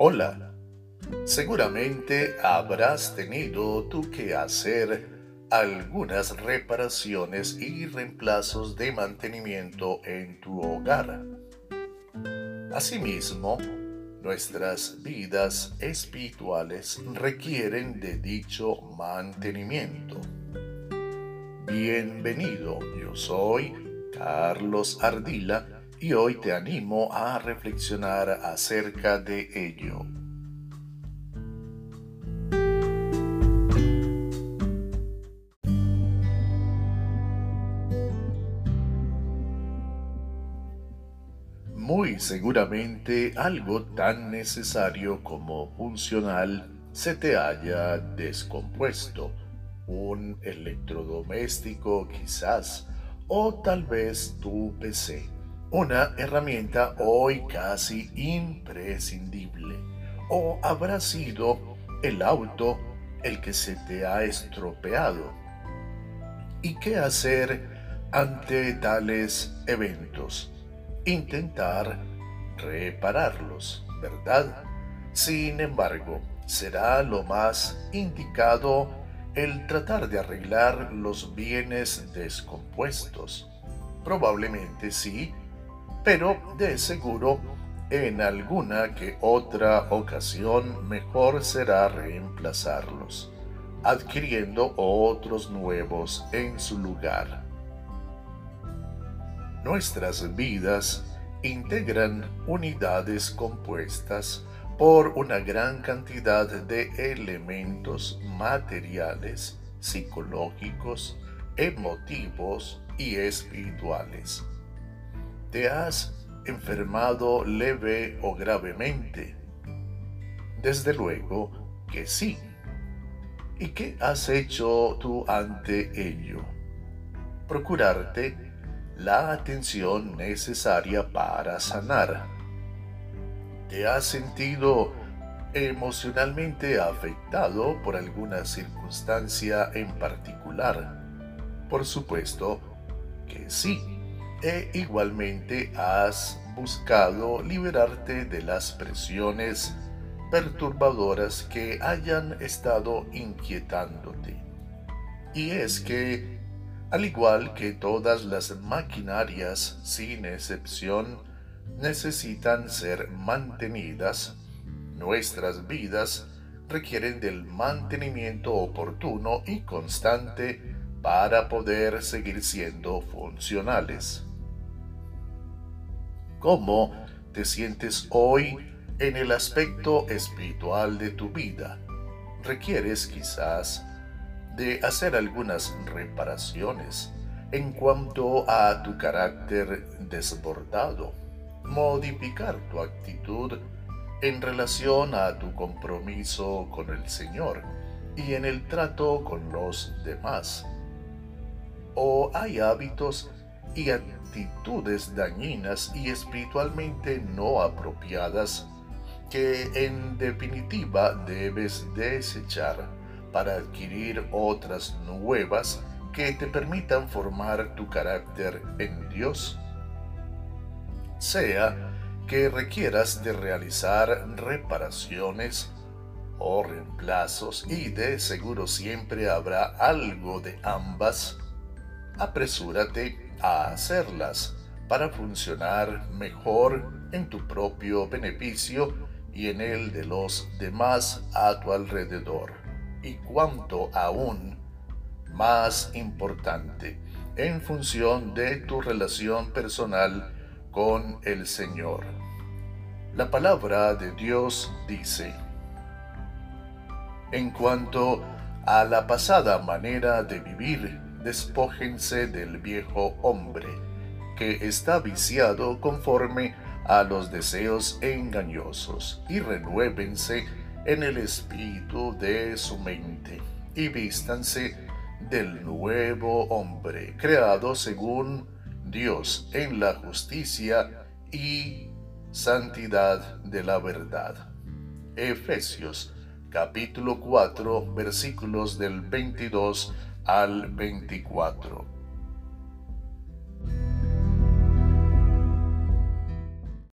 Hola, seguramente habrás tenido tú que hacer algunas reparaciones y reemplazos de mantenimiento en tu hogar. Asimismo, nuestras vidas espirituales requieren de dicho mantenimiento. Bienvenido, yo soy Carlos Ardila y hoy te animo a reflexionar acerca de ello. Muy seguramente algo tan necesario como funcional se te haya descompuesto. Un electrodoméstico quizás, o tal vez tu PC una herramienta hoy casi imprescindible. ¿O habrá sido el auto el que se te ha estropeado? ¿Y qué hacer ante tales eventos? Intentar repararlos, ¿verdad? Sin embargo, será lo más indicado el tratar de arreglar los bienes descompuestos. Probablemente sí, pero de seguro en alguna que otra ocasión mejor será reemplazarlos, adquiriendo otros nuevos en su lugar. Nuestras vidas integran unidades compuestas por una gran cantidad de elementos materiales, psicológicos, emotivos y espirituales ¿Te has enfermado leve o gravemente? Desde luego que sí. ¿Y qué has hecho tú ante ello? Procurarte la atención necesaria para sanar. ¿Te has sentido emocionalmente afectado por alguna circunstancia en particular? Por supuesto que sí e igualmente has buscado liberarte de las presiones perturbadoras que hayan estado inquietándote. Y es que, al igual que todas las maquinarias, sin excepción, necesitan ser mantenidas, nuestras vidas requieren del mantenimiento oportuno y constante para poder seguir siendo funcionales. ¿Cómo te sientes hoy en el aspecto espiritual de tu vida? Requieres quizás de hacer algunas reparaciones en cuanto a tu carácter desbordado, modificar tu actitud en relación a tu compromiso con el Señor y en el trato con los demás. O hay hábitos y actitudes dañinas y espiritualmente no apropiadas que en definitiva debes desechar para adquirir otras nuevas que te permitan formar tu carácter en Dios. Sea que requieras de realizar reparaciones o reemplazos y de seguro siempre habrá algo de ambas, apresúrate a hacerlas para funcionar mejor en tu propio beneficio y en el de los demás a tu alrededor. Y cuanto aún más importante, en función de tu relación personal con el Señor. La palabra de Dios dice, en cuanto a la pasada manera de vivir, despójense del viejo hombre, que está viciado conforme a los deseos engañosos, y renuévense en el espíritu de su mente, y vístanse del nuevo hombre, creado según Dios en la justicia y santidad de la verdad. Efesios capítulo 4 versículos del 22 al 24.